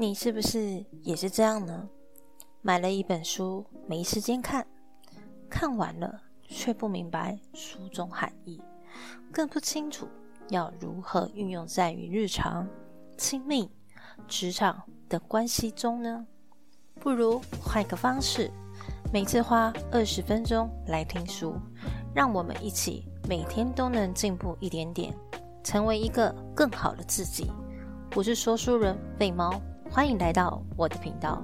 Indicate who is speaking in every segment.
Speaker 1: 你是不是也是这样呢？买了一本书，没时间看，看完了却不明白书中含义，更不清楚要如何运用在于日常、亲密、职场的关系中呢？不如换个方式，每次花二十分钟来听书，让我们一起每天都能进步一点点，成为一个更好的自己。我是说书人贝猫，欢迎来到我的频道。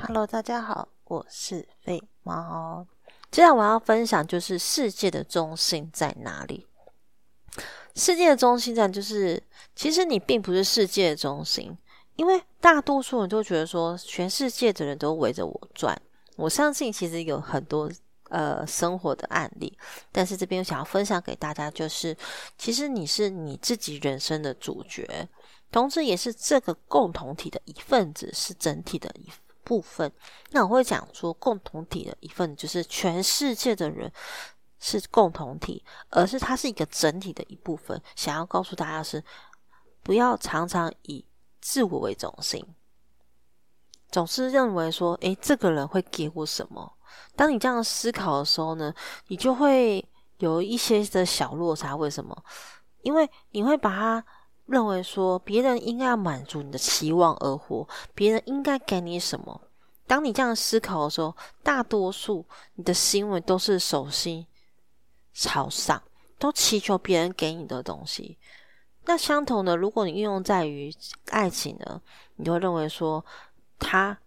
Speaker 1: Hello，大家好，我是贝猫。接下来我要分享就是世界的中心在哪里？世界的中心站就是，其实你并不是世界的中心，因为大多数人都觉得说，全世界的人都围着我转。我相信其实有很多呃生活的案例，但是这边想要分享给大家，就是其实你是你自己人生的主角，同时也是这个共同体的一份子，是整体的一部分。那我会讲说，共同体的一份就是全世界的人。是共同体，而是它是一个整体的一部分。想要告诉大家是，不要常常以自我为中心，总是认为说，诶，这个人会给我什么？当你这样思考的时候呢，你就会有一些的小落差。为什么？因为你会把它认为说，别人应该要满足你的期望而活，别人应该给你什么？当你这样思考的时候，大多数你的行为都是手心。朝上，都祈求别人给你的东西。那相同的，如果你运用在于爱情呢，你就会认为说，他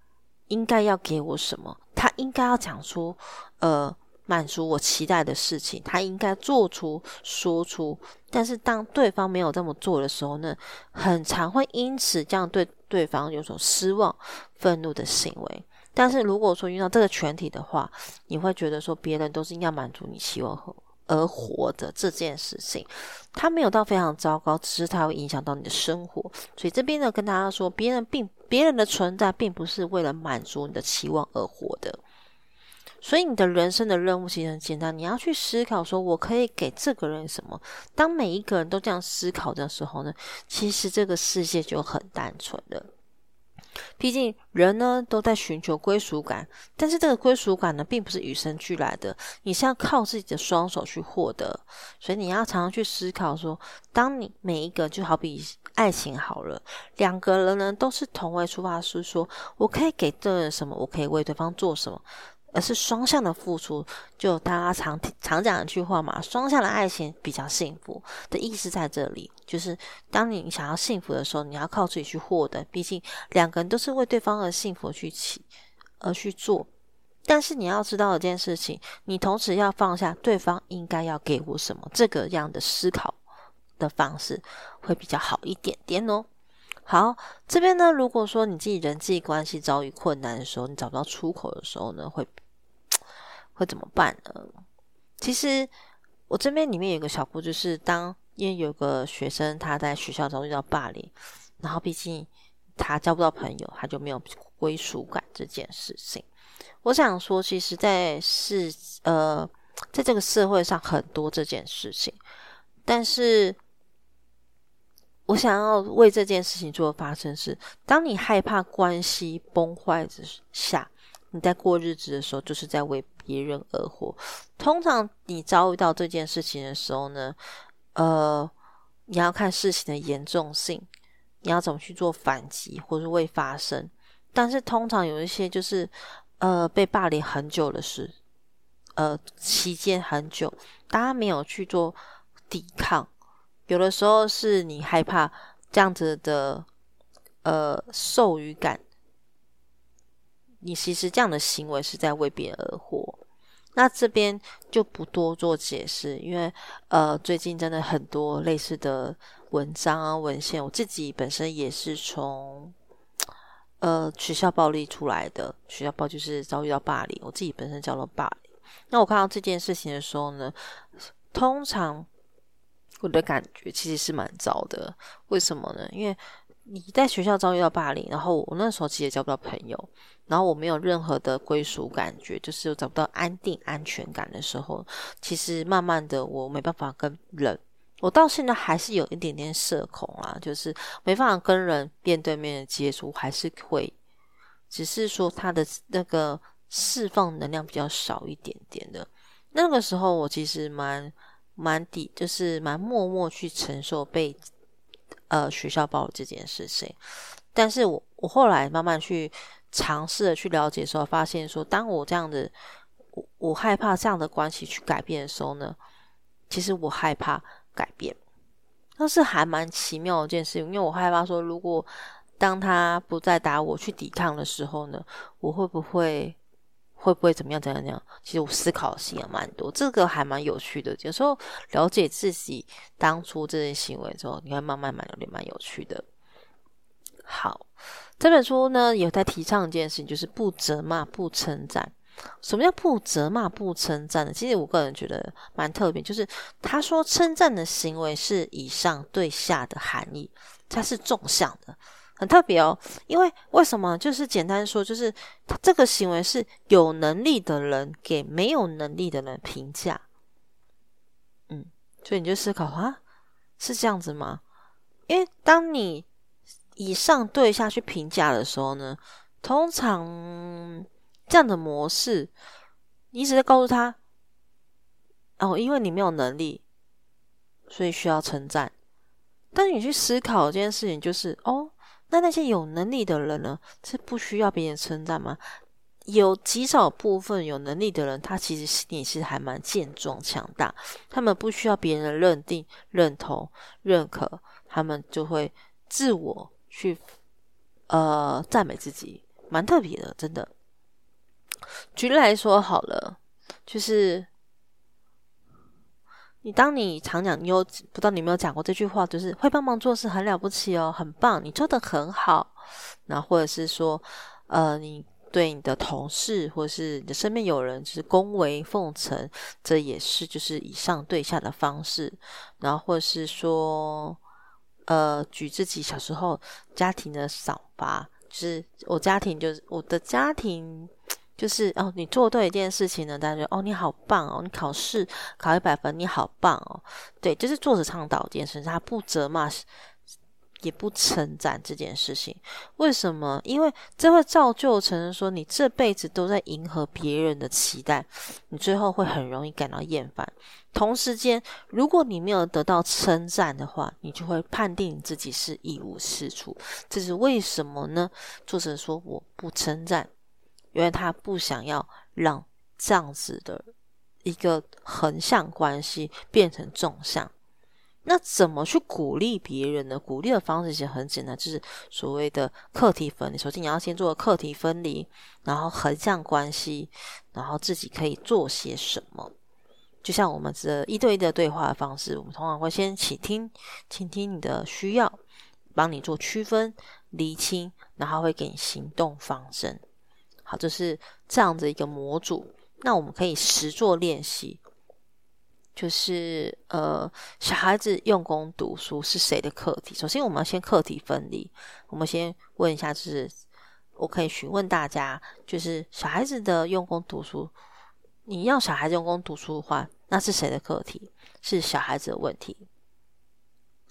Speaker 1: 应该要给我什么？他应该要讲出，呃，满足我期待的事情。他应该做出、说出。但是当对方没有这么做的时候呢，很常会因此这样对对方有所失望、愤怒的行为。但是如果说遇到这个群体的话，你会觉得说，别人都是应该满足你期望和。而活的这件事情，它没有到非常糟糕，只是它会影响到你的生活。所以这边呢，跟大家说，别人并别人的存在，并不是为了满足你的期望而活的。所以你的人生的任务其实很简单，你要去思考，说我可以给这个人什么。当每一个人都这样思考的时候呢，其实这个世界就很单纯了。毕竟人呢都在寻求归属感，但是这个归属感呢并不是与生俱来的，你是要靠自己的双手去获得。所以你要常常去思考说，当你每一个就好比爱情好了，两个人呢都是同为出发，师说我可以给这什么，我可以为对方做什么。而是双向的付出，就大家常常讲一句话嘛，双向的爱情比较幸福的意思在这里，就是当你想要幸福的时候，你要靠自己去获得，毕竟两个人都是为对方而幸福去起而去做。但是你要知道一件事情，你同时要放下对方应该要给我什么这个样的思考的方式，会比较好一点点哦。好，这边呢，如果说你自己人际关系遭遇困难的时候，你找不到出口的时候呢，会会怎么办呢？其实我这边里面有个小故事，是当因为有个学生他在学校中遇到霸凌，然后毕竟他交不到朋友，他就没有归属感这件事情。我想说，其实，在是呃，在这个社会上很多这件事情，但是。我想要为这件事情做发生是，当你害怕关系崩坏之下，你在过日子的时候，就是在为别人而活。通常你遭遇到这件事情的时候呢，呃，你要看事情的严重性，你要怎么去做反击或是未发生。但是通常有一些就是呃被霸凌很久的事，呃期间很久，大家没有去做抵抗。有的时候是你害怕这样子的呃授予感，你其实这样的行为是在为别人而活。那这边就不多做解释，因为呃最近真的很多类似的文章啊文献，我自己本身也是从呃学校暴力出来的，学校暴就是遭遇到霸凌，我自己本身叫做霸凌。那我看到这件事情的时候呢，通常。我的感觉其实是蛮糟的，为什么呢？因为你在学校遭遇到霸凌，然后我那时候其实也交不到朋友，然后我没有任何的归属感觉，就是找不到安定安全感的时候，其实慢慢的我没办法跟人，我到现在还是有一点点社恐啊，就是没办法跟人面对面的接触，还是会，只是说他的那个释放能量比较少一点点的。那个时候我其实蛮蛮底，就是蛮默默去承受被呃学校暴力这件事情，但是我我后来慢慢去。尝试的去了解的时候，发现说，当我这样的，我我害怕这样的关系去改变的时候呢，其实我害怕改变，但是还蛮奇妙的一件事情。因为我害怕说，如果当他不再打我去抵抗的时候呢，我会不会会不会怎么样怎样怎样？其实我思考性也蛮多，这个还蛮有趣的。有时候了解自己当初这些行为之后，你会慢慢蛮有点蛮有趣的。好。这本书呢，有在提倡一件事情，就是不责骂、不称赞。什么叫不责骂、不称赞呢？其实我个人觉得蛮特别，就是他说称赞的行为是以上对下的含义，它是纵向的，很特别哦。因为为什么？就是简单说，就是这个行为是有能力的人给没有能力的人评价。嗯，所以你就思考啊，是这样子吗？因为当你以上对下去评价的时候呢，通常这样的模式，你一直在告诉他，哦，因为你没有能力，所以需要称赞。但是你去思考这件事情，就是哦，那那些有能力的人呢，是不需要别人称赞吗？有极少部分有能力的人，他其实心里是还蛮健壮强大，他们不需要别人的认定、认同、认可，他们就会自我。去呃赞美自己，蛮特别的，真的。举例来说好了，就是你当你常讲，你有不知道你有没有讲过这句话，就是会帮忙做事很了不起哦，很棒，你做的很好。然后或者是说，呃，你对你的同事或者是你的身边有人，就是恭维奉承，这也是就是以上对下的方式。然后或者是说。呃，举自己小时候家庭的赏罚，就是我家庭，就是我的家庭，就是哦，你做对一件事情呢，大家觉得哦，你好棒哦，你考试考一百分，你好棒哦，对，就是作者倡导这件事，他不责骂。也不称赞这件事情，为什么？因为这会造就成说你这辈子都在迎合别人的期待，你最后会很容易感到厌烦。同时间，如果你没有得到称赞的话，你就会判定你自己是一无是处。这是为什么呢？作者说我不称赞，因为他不想要让这样子的一个横向关系变成纵向。那怎么去鼓励别人呢？鼓励的方式其实很简单，就是所谓的课题分离。首先，你要先做课题分离，然后横向关系，然后自己可以做些什么。就像我们这一对一的对话的方式，我们通常会先倾听，倾听你的需要，帮你做区分、厘清，然后会给你行动方针。好，这是这样的一个模组。那我们可以实做练习。就是呃，小孩子用功读书是谁的课题？首先，我们要先课题分离。我们先问一下，就是我可以询问大家，就是小孩子的用功读书，你要小孩子用功读书的话，那是谁的课题？是小孩子的问题，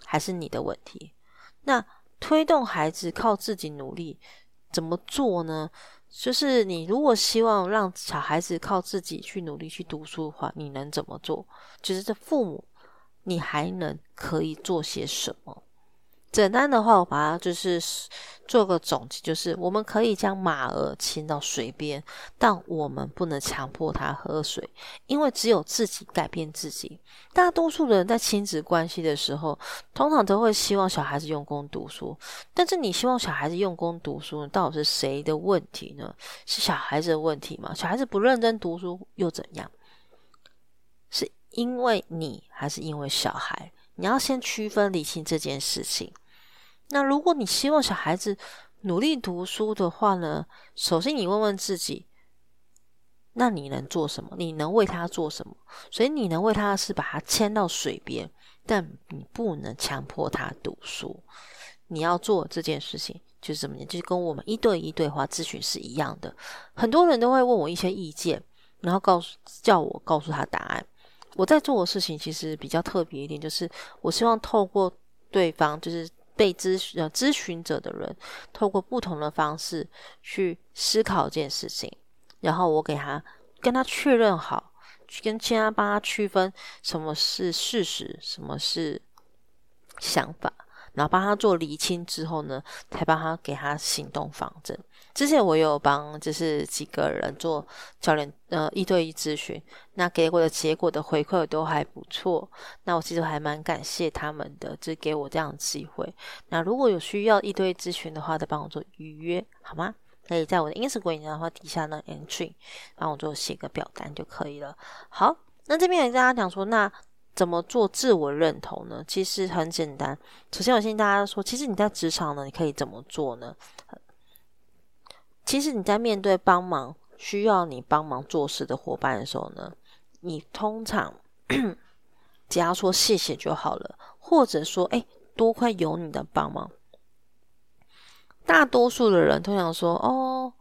Speaker 1: 还是你的问题？那推动孩子靠自己努力，怎么做呢？就是你如果希望让小孩子靠自己去努力去读书的话，你能怎么做？就是这父母，你还能可以做些什么？简单的话，我把它就是做个总结，就是我们可以将马儿牵到水边，但我们不能强迫它喝水，因为只有自己改变自己。大多数人在亲子关系的时候，通常都会希望小孩子用功读书，但是你希望小孩子用功读书，到底是谁的问题呢？是小孩子的问题吗？小孩子不认真读书又怎样？是因为你还是因为小孩？你要先区分理清这件事情。那如果你希望小孩子努力读书的话呢？首先你问问自己，那你能做什么？你能为他做什么？所以你能为他的是把他牵到水边，但你不能强迫他读书。你要做这件事情，就是怎么讲，就是跟我们一对一对话咨询是一样的。很多人都会问我一些意见，然后告诉叫我告诉他答案。我在做的事情其实比较特别一点，就是我希望透过对方，就是被咨询呃咨询者的人，透过不同的方式去思考这件事情，然后我给他跟他确认好，跟其他帮他区分什么是事实，什么是想法。然后帮他做厘清之后呢，才帮他给他行动方针。之前我有帮就是几个人做教练呃一对一咨询，那给我的结果的回馈都还不错。那我其实还蛮感谢他们的，就给我这样的机会。那如果有需要一对一咨询的话，再帮我做预约好吗？可以在我的 Instagram 的话底下呢 entry 帮我做写个表单就可以了。好，那这边也跟大家讲说那。怎么做自我认同呢？其实很简单。首先，我先跟大家说，其实你在职场呢，你可以怎么做呢？其实你在面对帮忙需要你帮忙做事的伙伴的时候呢，你通常 只要说谢谢就好了，或者说哎，多亏有你的帮忙。大多数的人都想说哦。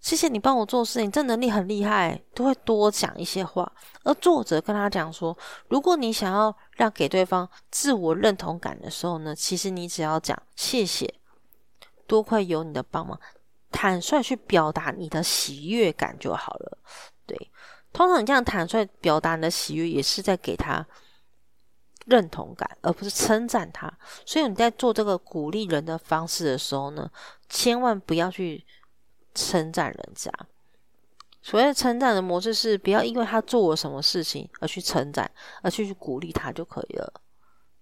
Speaker 1: 谢谢你帮我做事，你这能力很厉害，都会多讲一些话。而作者跟他讲说，如果你想要让给对方自我认同感的时候呢，其实你只要讲谢谢，多亏有你的帮忙，坦率去表达你的喜悦感就好了。对，通常你这样坦率表达你的喜悦，也是在给他认同感，而不是称赞他。所以你在做这个鼓励人的方式的时候呢，千万不要去。称赞人家，所谓的称赞的模式是，不要因为他做了什么事情而去称赞，而去去鼓励他就可以了。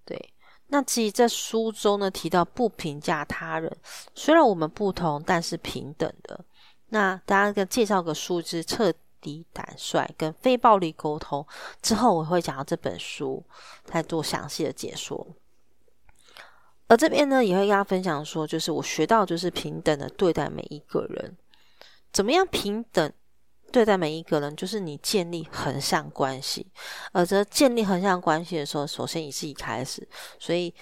Speaker 1: 对，那其实，在书中呢提到不评价他人，虽然我们不同，但是平等的。那大家跟介绍个书之彻底坦率跟非暴力沟通之后，我会讲到这本书，再做详细的解说。而这边呢，也会跟大家分享说，就是我学到就是平等的对待每一个人。怎么样平等对待每一个人？就是你建立横向关系，而这建立横向关系的时候，首先你自己开始。所以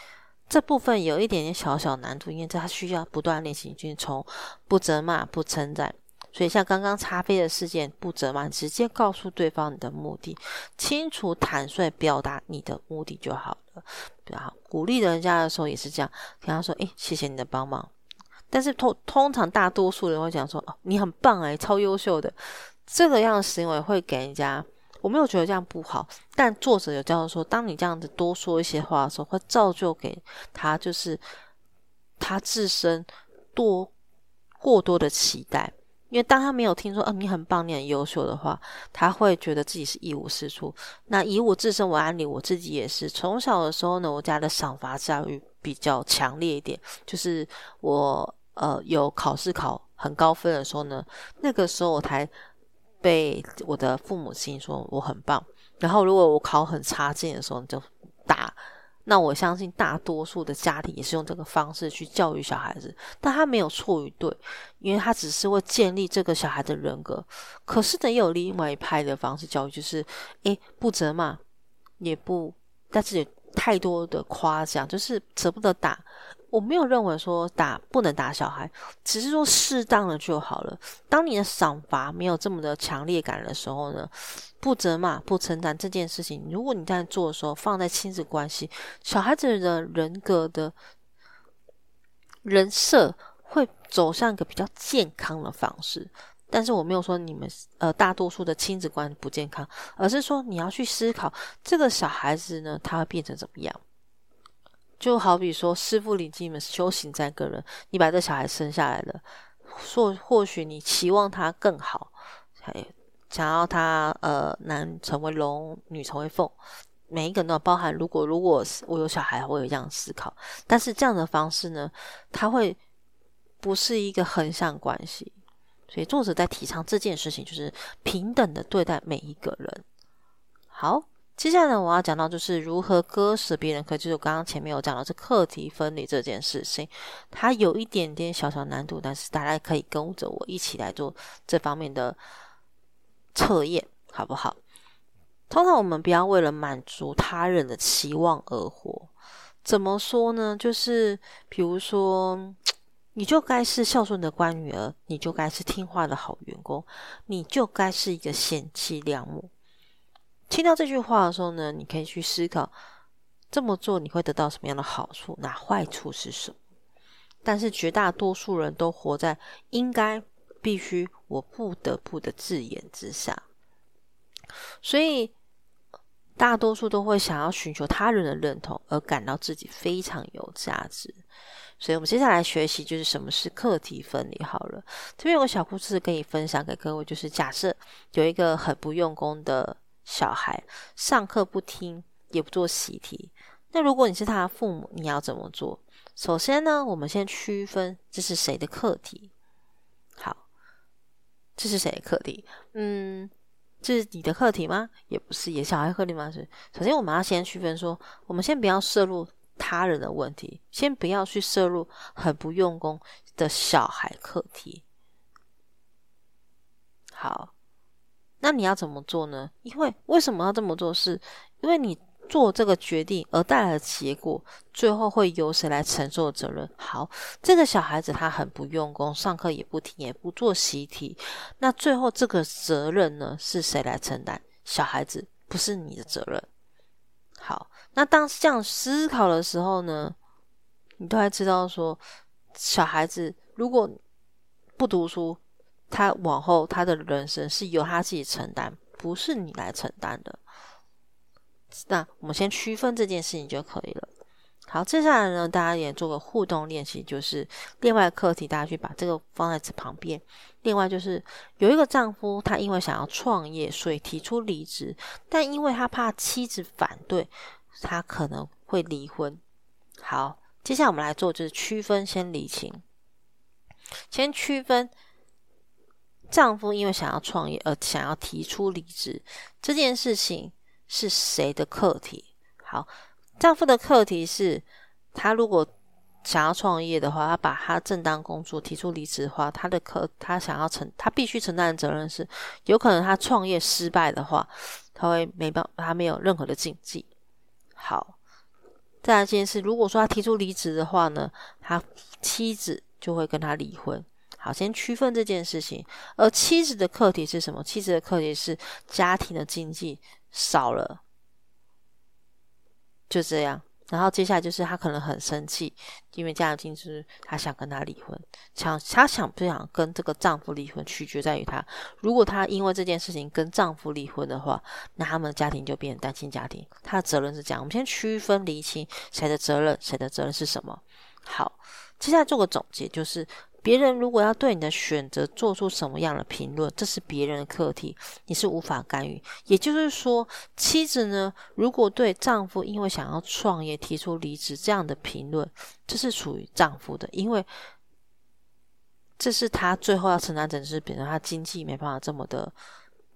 Speaker 1: 这部分有一点点小小难度，因为它需要不断练习，就是从不责骂、不称赞。所以像刚刚擦飞的事件，不责骂，直接告诉对方你的目的，清楚坦率表达你的目的就好了。比较好，鼓励人家的时候也是这样，跟他说：“诶，谢谢你的帮忙。”但是通通常大多数人会讲说：“哦，你很棒诶，超优秀的。”这个样的行为会给人家，我没有觉得这样不好。但作者有教授说，当你这样子多说一些话的时候，会造就给他就是他自身多过多的期待。因为当他没有听说，嗯，你很棒，你很优秀的话，他会觉得自己是一无是处。那以我自身为案例，我自己也是从小的时候呢，我家的赏罚教育比较强烈一点。就是我呃有考试考很高分的时候呢，那个时候我才被我的父母亲说我很棒。然后如果我考很差劲的时候，就。那我相信大多数的家庭也是用这个方式去教育小孩子，但他没有错与对，因为他只是会建立这个小孩的人格。可是呢，也有另外一派的方式教育，就是诶不责骂，也不，但是有太多的夸奖，就是舍不得打。我没有认为说打不能打小孩，只是说适当的就好了。当你的赏罚没有这么的强烈感的时候呢，不责骂、不承担这件事情，如果你在做的时候放在亲子关系，小孩子的人格的人设会走向一个比较健康的方式。但是我没有说你们呃大多数的亲子关系不健康，而是说你要去思考这个小孩子呢，他会变成怎么样。就好比说，师傅领进门，修行在个人。你把这小孩生下来了，或或许你期望他更好，想要他呃男成为龙，女成为凤。每一个人都包含，如果如果我有小孩，我有这样思考。但是这样的方式呢，他会不是一个横向关系。所以作者在提倡这件事情，就是平等的对待每一个人。好。接下来我要讲到就是如何割舍别人，可就是我刚刚前面有讲到是课题分离这件事情，它有一点点小小难度，但是大家可以跟着我一起来做这方面的测验，好不好？通常我们不要为了满足他人的期望而活，怎么说呢？就是比如说，你就该是孝顺的乖女儿，你就该是听话的好员工，你就该是一个贤妻良母。听到这句话的时候呢，你可以去思考，这么做你会得到什么样的好处，那坏处是什么？但是绝大多数人都活在应该、必须、我不得不的字眼之下，所以大多数都会想要寻求他人的认同，而感到自己非常有价值。所以，我们接下来学习就是什么是课题分离。好了，这边有个小故事可以分享给各位，就是假设有一个很不用功的小孩，上课不听，也不做习题。那如果你是他的父母，你要怎么做？首先呢，我们先区分这是谁的课题。好，这是谁的课题？嗯，这是你的课题吗？也不是，也小孩课题吗？是。首先，我们要先区分说，我们先不要摄入。他人的问题，先不要去摄入很不用功的小孩课题。好，那你要怎么做呢？因为为什么要这么做？是因为你做这个决定而带来的结果，最后会由谁来承受责任？好，这个小孩子他很不用功，上课也不听，也不做习题，那最后这个责任呢，是谁来承担？小孩子不是你的责任。好。那当这样思考的时候呢，你都还知道说，小孩子如果不读书，他往后他的人生是由他自己承担，不是你来承担的。那我们先区分这件事情就可以了。好，接下来呢，大家也做个互动练习，就是另外课题，大家去把这个放在旁边。另外就是有一个丈夫，他因为想要创业，所以提出离职，但因为他怕妻子反对。他可能会离婚。好，接下来我们来做就是区分，先理清，先区分丈夫因为想要创业而想要提出离职这件事情是谁的课题？好，丈夫的课题是他如果想要创业的话，他把他正当工作提出离职的话，他的课他想要承他必须承担的责任是，有可能他创业失败的话，他会没办法，他没有任何的禁忌。好，再来一件事，如果说他提出离职的话呢，他妻子就会跟他离婚。好，先区分这件事情。而妻子的课题是什么？妻子的课题是家庭的经济少了，就这样。然后接下来就是他可能很生气，因为家庭就是他想跟他离婚，想他想不想跟这个丈夫离婚，取决在于他。如果他因为这件事情跟丈夫离婚的话，那他们的家庭就变成单亲家庭。他的责任是这样，我们先区分厘清谁的责任，谁的责任是什么。好，接下来做个总结，就是。别人如果要对你的选择做出什么样的评论，这是别人的课题，你是无法干预。也就是说，妻子呢，如果对丈夫因为想要创业提出离职这样的评论，这是属于丈夫的，因为这是他最后要承担，整是比如他经济没办法这么的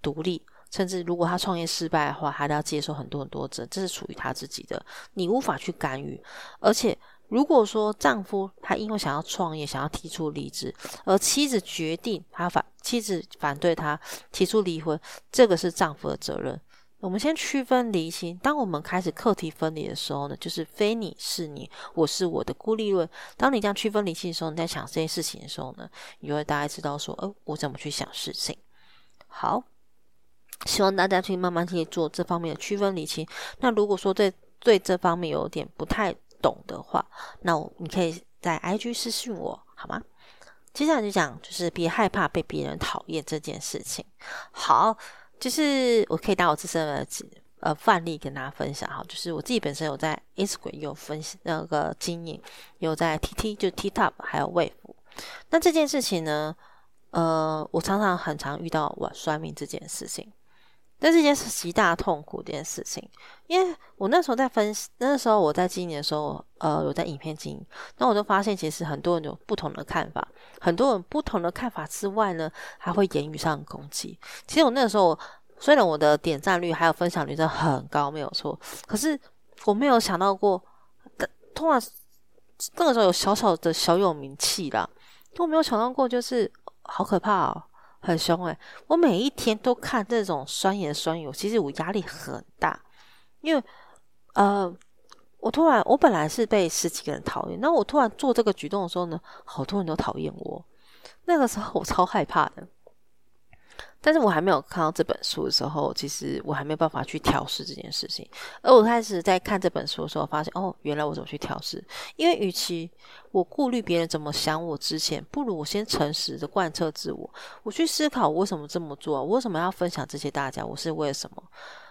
Speaker 1: 独立，甚至如果他创业失败的话，还要接受很多很多责，这是属于他自己的，你无法去干预，而且。如果说丈夫他因为想要创业，想要提出离职，而妻子决定他反妻子反对他提出离婚，这个是丈夫的责任。我们先区分离清。当我们开始课题分离的时候呢，就是非你是你，我是我的孤立论。当你这样区分离清的时候，你在想这件事情的时候呢，你会大概知道说，哦，我怎么去想事情。好，希望大家去慢慢去做这方面的区分离清。那如果说对对这方面有点不太，懂的话，那你可以在 IG 私信我好吗？接下来就讲，就是别害怕被别人讨厌这件事情。好，就是我可以拿我自身的呃范例跟大家分享哈，就是我自己本身有在 Instagram 有分那个经营，有在 TT 就 TikTok 还有 Wave。那这件事情呢，呃，我常常很常遇到我算命这件事情。但这件事极大痛苦这件事情，因为我那时候在分析，那时候我在经营的时候，呃，有在影片经营，那我就发现其实很多人有不同的看法，很多人不同的看法之外呢，还会言语上攻击。其实我那个时候，虽然我的点赞率还有分享率真的很高，没有错，可是我没有想到过，突然那个时候有小小的小有名气啦，都没有想到过，就是好可怕哦。很凶诶，我每一天都看这种酸言酸语，其实我压力很大，因为呃，我突然，我本来是被十几个人讨厌，那我突然做这个举动的时候呢，好多人都讨厌我。那个时候我超害怕的。但是我还没有看到这本书的时候，其实我还没有办法去调试这件事情。而我开始在看这本书的时候，发现哦，原来我怎么去调试？因为与其我顾虑别人怎么想我之前，不如我先诚实的贯彻自我，我去思考我为什么这么做，我为什么要分享这些大家，我是为了什么？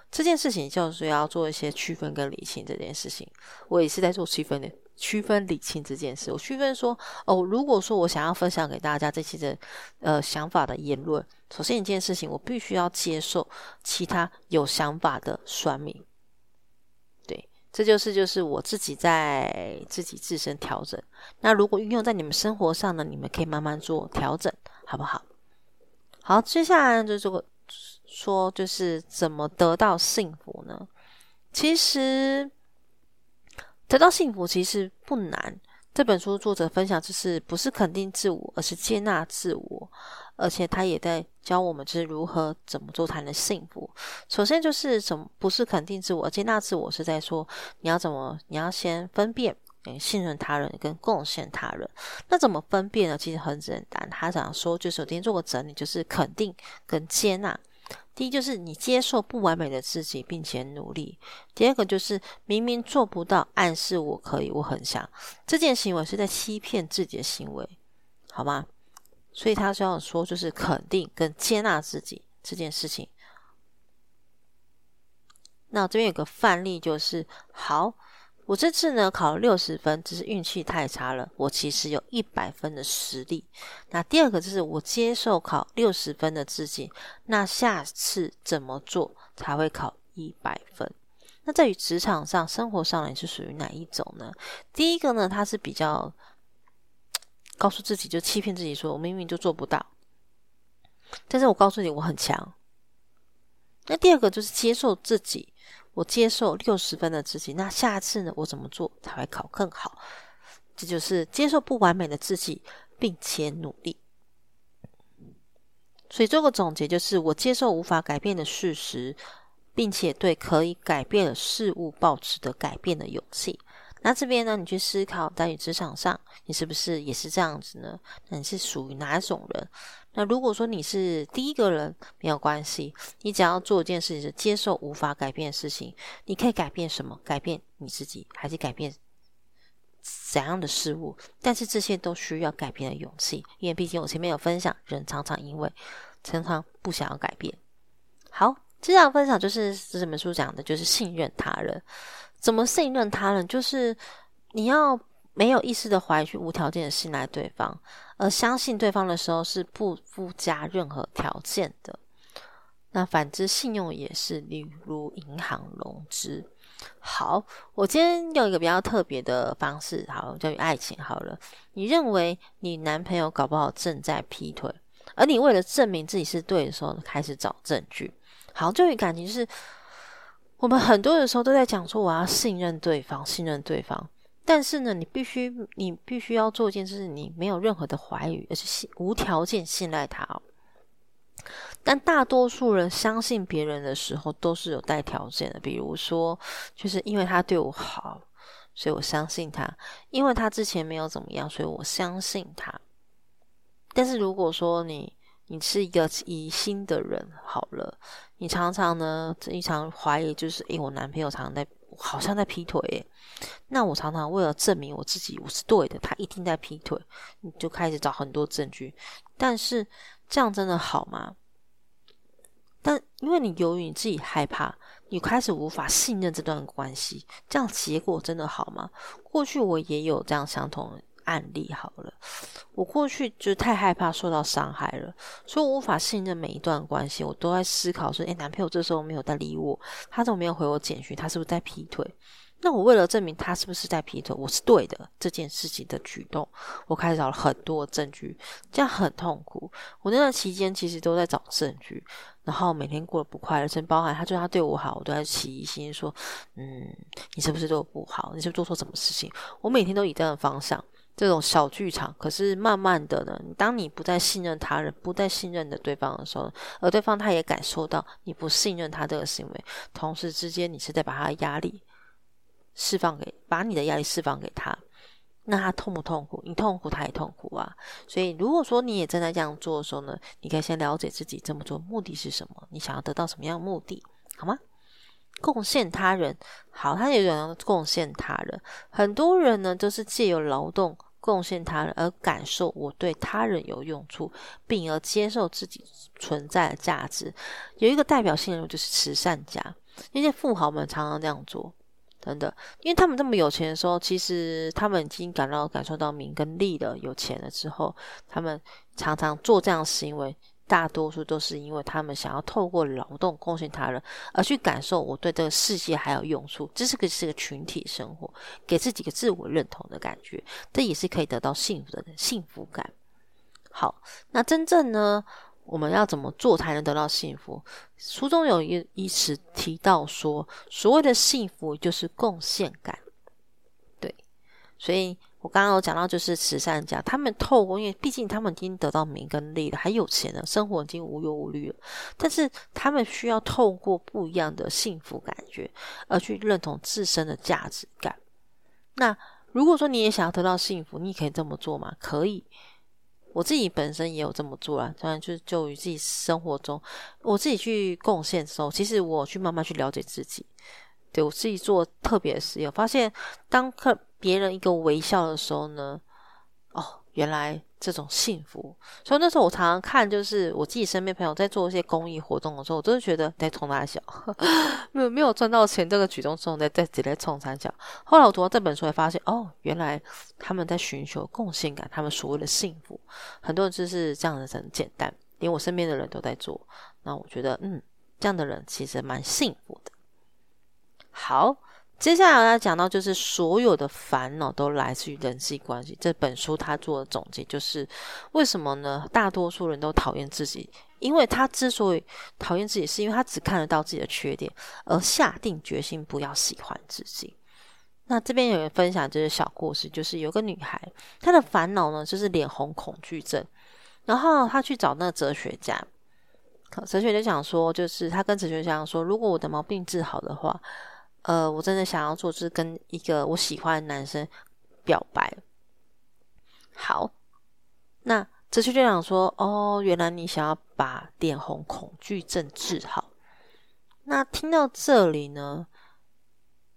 Speaker 1: 这件事情就是要做一些区分跟理清。这件事情，我也是在做区分的。区分理清这件事，我区分说哦，如果说我想要分享给大家这些的呃想法的言论，首先一件事情，我必须要接受其他有想法的酸民。对，这就是就是我自己在自己自身调整。那如果运用在你们生活上呢，你们可以慢慢做调整，好不好？好，接下来就这个说就是怎么得到幸福呢？其实。得到幸福其实不难。这本书作者分享就是不是肯定自我，而是接纳自我，而且他也在教我们就是如何怎么做才能幸福。首先就是怎么不是肯定自我，接纳自我是在说你要怎么，你要先分辨诶信任他人跟贡献他人。那怎么分辨呢？其实很简单，他想说就是首先做个整理，就是肯定跟接纳。第一就是你接受不完美的自己，并且努力。第二个就是明明做不到，暗示我可以，我很想。这件行为是在欺骗自己的行为，好吗？所以他需要说，就是肯定跟接纳自己这件事情。那这边有个范例，就是好。我这次呢考了六十分，只是运气太差了。我其实有一百分的实力。那第二个就是我接受考六十分的自己。那下次怎么做才会考一百分？那在于职场上、生活上，你是属于哪一种呢？第一个呢，他是比较告诉自己，就欺骗自己，说我明明就做不到，但是我告诉你我很强。那第二个就是接受自己。我接受六十分的自己，那下次呢？我怎么做才会考更好？这就是接受不完美的自己，并且努力。所以做个总结，就是我接受无法改变的事实，并且对可以改变的事物保持的改变的勇气。那这边呢？你去思考，在你职场上，你是不是也是这样子呢？那你是属于哪种人？那如果说你是第一个人，没有关系，你只要做一件事情，是接受无法改变的事情。你可以改变什么？改变你自己，还是改变怎样的事物？但是这些都需要改变的勇气，因为毕竟我前面有分享，人常常因为常常不想要改变。好，这样分享就是这本书讲的，就是信任他人。怎么信任他人？就是你要没有意识的怀疑，去无条件的信赖对方，而相信对方的时候是不附加任何条件的。那反之，信用也是，例如银行融资。好，我今天用一个比较特别的方式，好，叫爱情。好了，你认为你男朋友搞不好正在劈腿，而你为了证明自己是对的时候，开始找证据。好，就于感情是。我们很多的时候都在讲说我要信任对方，信任对方。但是呢，你必须你必须要做一件事，你没有任何的怀疑，而是信无条件信赖他。但大多数人相信别人的时候都是有带条件的，比如说，就是因为他对我好，所以我相信他；因为他之前没有怎么样，所以我相信他。但是如果说你你是一个疑心的人，好了。你常常呢，经常怀疑，就是诶，我男朋友常常在，好像在劈腿。诶，那我常常为了证明我自己我是对的，他一定在劈腿，你就开始找很多证据。但是这样真的好吗？但因为你由于你自己害怕，你开始无法信任这段关系，这样结果真的好吗？过去我也有这样相同。案例好了，我过去就太害怕受到伤害了，所以我无法信任每一段关系。我都在思考说：，诶，男朋友这时候没有在理我，他怎么没有回我简讯？他是不是在劈腿？那我为了证明他是不是在劈腿，我是对的这件事情的举动，我开始找了很多证据，这样很痛苦。我那段期间其实都在找证据，然后每天过得不快乐，甚至包含他，就他对我好，我都在起疑心，说：，嗯，你是不是对我不好？你是做错什么事情？我每天都以这样的方向。这种小剧场，可是慢慢的呢，当你不再信任他人，不再信任的对方的时候，而对方他也感受到你不信任他这个行为，同时之间你是在把他的压力释放给，把你的压力释放给他。那他痛不痛苦？你痛苦，他也痛苦啊。所以，如果说你也正在这样做的时候呢，你可以先了解自己这么做目的是什么，你想要得到什么样的目的，好吗？贡献他人，好，他也有贡献他人。很多人呢，都是借由劳动贡献他人，而感受我对他人有用处，并而接受自己存在的价值。有一个代表性人物就是慈善家，那些富豪们常常这样做。真的，因为他们这么有钱的时候，其实他们已经感到感受到名跟利了。有钱了之后，他们常常做这样行为，大多数都是因为他们想要透过劳动贡献他人，而去感受我对这个世界还有用处。这是个是个群体生活，给自己个自我认同的感觉，这也是可以得到幸福的幸福感。好，那真正呢？我们要怎么做才能得到幸福？书中有一一词提到说，所谓的幸福就是贡献感。对，所以我刚刚有讲到，就是慈善家，他们透过，因为毕竟他们已经得到名跟利了，还有钱了，生活已经无忧无虑了，但是他们需要透过不一样的幸福感觉，而去认同自身的价值感。那如果说你也想要得到幸福，你可以这么做吗？可以。我自己本身也有这么做啊，当然就是就于自己生活中，我自己去贡献的时候，其实我去慢慢去了解自己，对我自己做特别的事，有发现当客别人一个微笑的时候呢，哦，原来。这种幸福，所以那时候我常常看，就是我自己身边朋友在做一些公益活动的时候，我真的觉得在冲他笑，没有没有赚到钱，这个举动之后在在直接冲他笑。后来我读到这本书，才发现哦，原来他们在寻求贡献感，他们所谓的幸福，很多人就是这样的很简单，连我身边的人都在做。那我觉得，嗯，这样的人其实蛮幸福的。好。接下来要讲到，就是所有的烦恼都来自于人际关系。这本书他做的总结就是，为什么呢？大多数人都讨厌自己，因为他之所以讨厌自己，是因为他只看得到自己的缺点，而下定决心不要喜欢自己。那这边有人分享这个小故事，就是有个女孩，她的烦恼呢就是脸红恐惧症，然后她去找那个哲学家，哲学家讲说，就是他跟哲学家说，如果我的毛病治好的话。呃，我真的想要做，就是跟一个我喜欢的男生表白。好，那哲学就想说，哦，原来你想要把脸红恐惧症治好。那听到这里呢，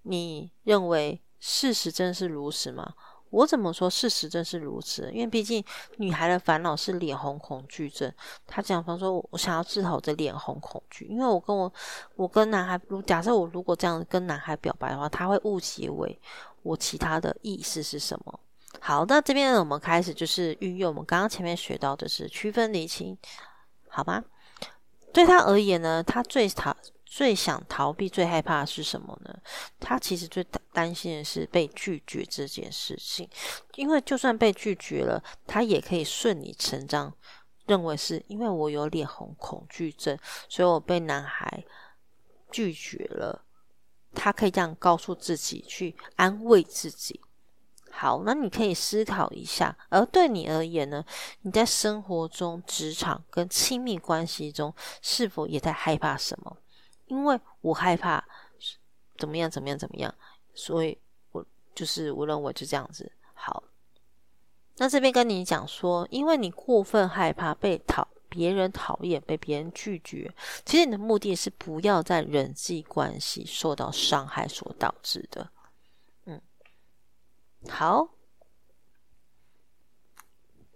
Speaker 1: 你认为事实真是如此吗？我怎么说？事实正是如此，因为毕竟女孩的烦恼是脸红恐惧症。她讲，方说，我想要治好这脸红恐惧，因为我跟我，我跟男孩，如假设我如果这样跟男孩表白的话，他会误解为我其他的意思是什么。好，那这边，我们开始就是运用我们刚刚前面学到的是区分离清，好吗？对他而言呢，他最讨。最想逃避、最害怕的是什么呢？他其实最担心的是被拒绝这件事情，因为就算被拒绝了，他也可以顺理成章认为是因为我有脸红恐惧症，所以我被男孩拒绝了。他可以这样告诉自己，去安慰自己。好，那你可以思考一下，而对你而言呢？你在生活中、职场跟亲密关系中，是否也在害怕什么？因为我害怕怎么样怎么样怎么样，所以我就是我认为就这样子好。那这边跟你讲说，因为你过分害怕被讨别人讨厌、被别人拒绝，其实你的目的是不要在人际关系受到伤害所导致的。嗯，好。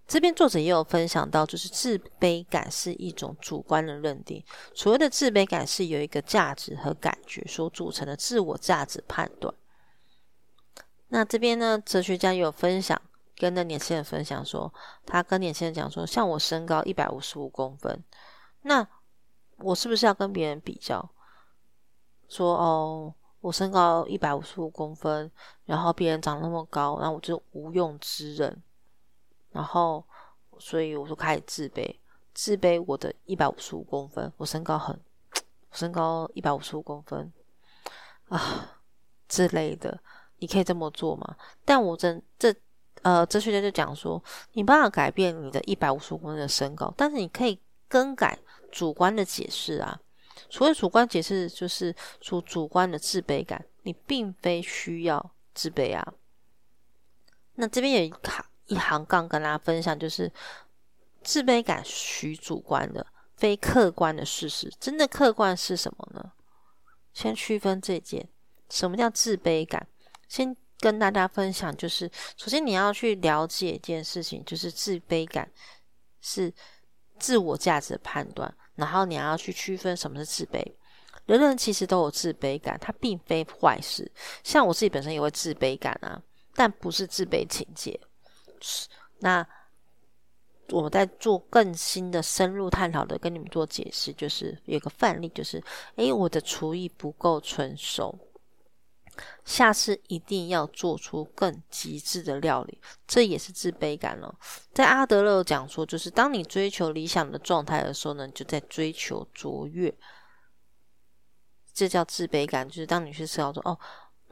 Speaker 1: 这边作者也有分享到，就是自卑感是一种主观的认定。所谓的自卑感是有一个价值和感觉所组成的自我价值判断。那这边呢，哲学家也有分享，跟那年轻人分享说，他跟年轻人讲说，像我身高一百五十五公分，那我是不是要跟别人比较？说哦，我身高一百五十五公分，然后别人长那么高，那我就无用之人。然后，所以我就开始自卑，自卑我的一百五十五公分，我身高很，身高一百五十五公分啊之类的，你可以这么做吗？但我真这呃，哲学家就讲说，你办法改变你的一百五十五公分的身高，但是你可以更改主观的解释啊。所谓主观解释，就是主主观的自卑感。你并非需要自卑啊。那这边有一卡一行杠跟大家分享，就是自卑感需主观的，非客观的事实。真的客观是什么呢？先区分这件，什么叫自卑感？先跟大家分享，就是首先你要去了解一件事情，就是自卑感是自我价值的判断，然后你要去区分什么是自卑。人人其实都有自卑感，它并非坏事。像我自己本身也会自卑感啊，但不是自卑情节。那我在做更新的深入探讨的，跟你们做解释，就是有个范例，就是诶，我的厨艺不够纯熟，下次一定要做出更极致的料理，这也是自卑感了。在阿德勒讲说，就是当你追求理想的状态的时候呢，就在追求卓越，这叫自卑感。就是当你去思考说，哦。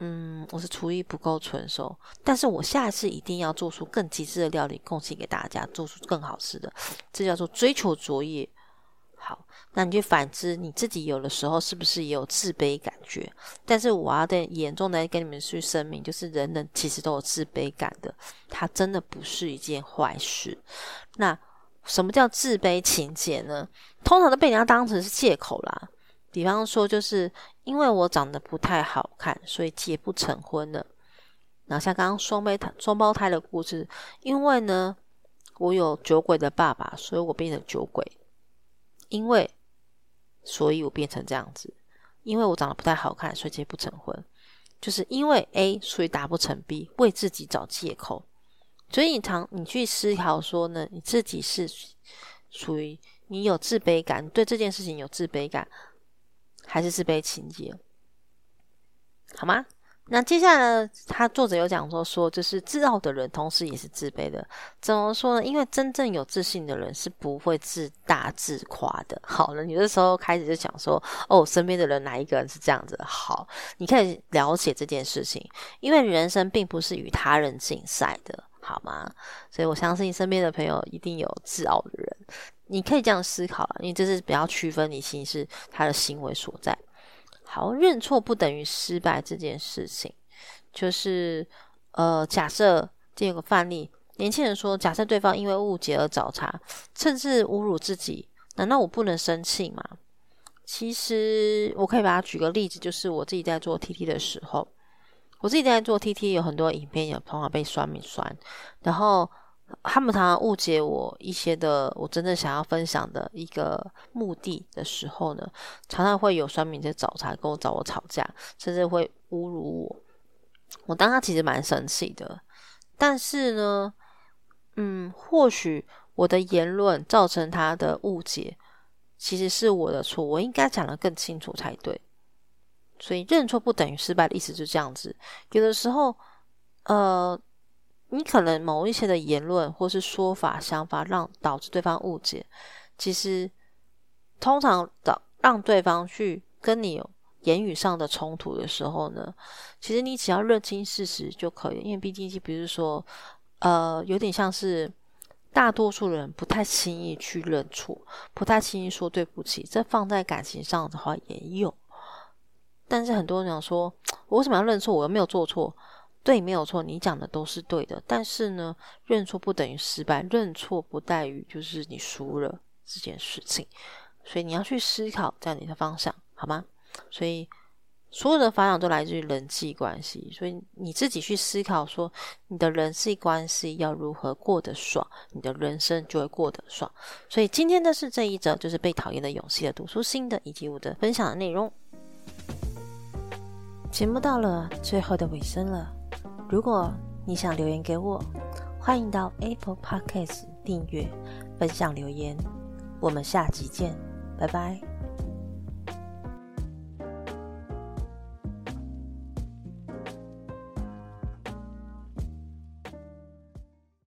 Speaker 1: 嗯，我是厨艺不够纯熟，但是我下次一定要做出更极致的料理，贡献给大家，做出更好吃的，这叫做追求卓越。好，那你就反之，你自己有的时候是不是也有自卑感觉？但是我要在严重的跟你们去声明，就是人人其实都有自卑感的，它真的不是一件坏事。那什么叫自卑情节呢？通常都被人家当成是借口啦。比方说，就是因为我长得不太好看，所以结不成婚了。然后像刚刚双胞胎双胞胎的故事，因为呢，我有酒鬼的爸爸，所以我变成酒鬼。因为，所以我变成这样子。因为我长得不太好看，所以结不成婚。就是因为 A，所以达不成 B，为自己找借口。所以你常你去思考说呢，你自己是属于你有自卑感，对这件事情有自卑感。还是自卑情节，好吗？那接下来他作者有讲说，说就是自傲的人，同时也是自卑的。怎么说呢？因为真正有自信的人是不会自大自夸的。好了，你这时候开始就讲说，哦，身边的人哪一个人是这样子？好，你可以了解这件事情，因为人生并不是与他人竞赛的，好吗？所以我相信身边的朋友一定有自傲的人。你可以这样思考啊，因为这是比较区分你心是他的行为所在。好，认错不等于失败这件事情，就是呃，假设这有个范例，年轻人说，假设对方因为误解而找茬，甚至侮辱自己，难道我不能生气吗？其实我可以把它举个例子，就是我自己在做 T T 的时候，我自己在做 T T，有很多影片有同样被酸米酸，然后。他们常常误解我一些的，我真正想要分享的一个目的的时候呢，常常会有酸民在找茬，跟我找我吵架，甚至会侮辱我。我当他其实蛮生气的，但是呢，嗯，或许我的言论造成他的误解，其实是我的错，我应该讲的更清楚才对。所以认错不等于失败的意思就这样子。有的时候，呃。你可能某一些的言论或是说法、想法，让导致对方误解。其实，通常导让对方去跟你有言语上的冲突的时候呢，其实你只要认清事实就可以。因为毕竟，比如说，呃，有点像是大多数人不太轻易去认错，不太轻易说对不起。这放在感情上的话也有，但是很多人讲说，我为什么要认错？我又没有做错。对，没有错，你讲的都是对的。但是呢，认错不等于失败，认错不代于就是你输了这件事情。所以你要去思考这样你的方向，好吗？所以所有的烦恼都来自于人际关系。所以你自己去思考，说你的人际关系要如何过得爽，你的人生就会过得爽。所以今天的是这一则，就是被讨厌的勇气的读书心得，以及我的分享的内容。节目到了最后的尾声了。如果你想留言给我，欢迎到 Apple Podcast 订阅、分享留言。我们下集见，拜拜。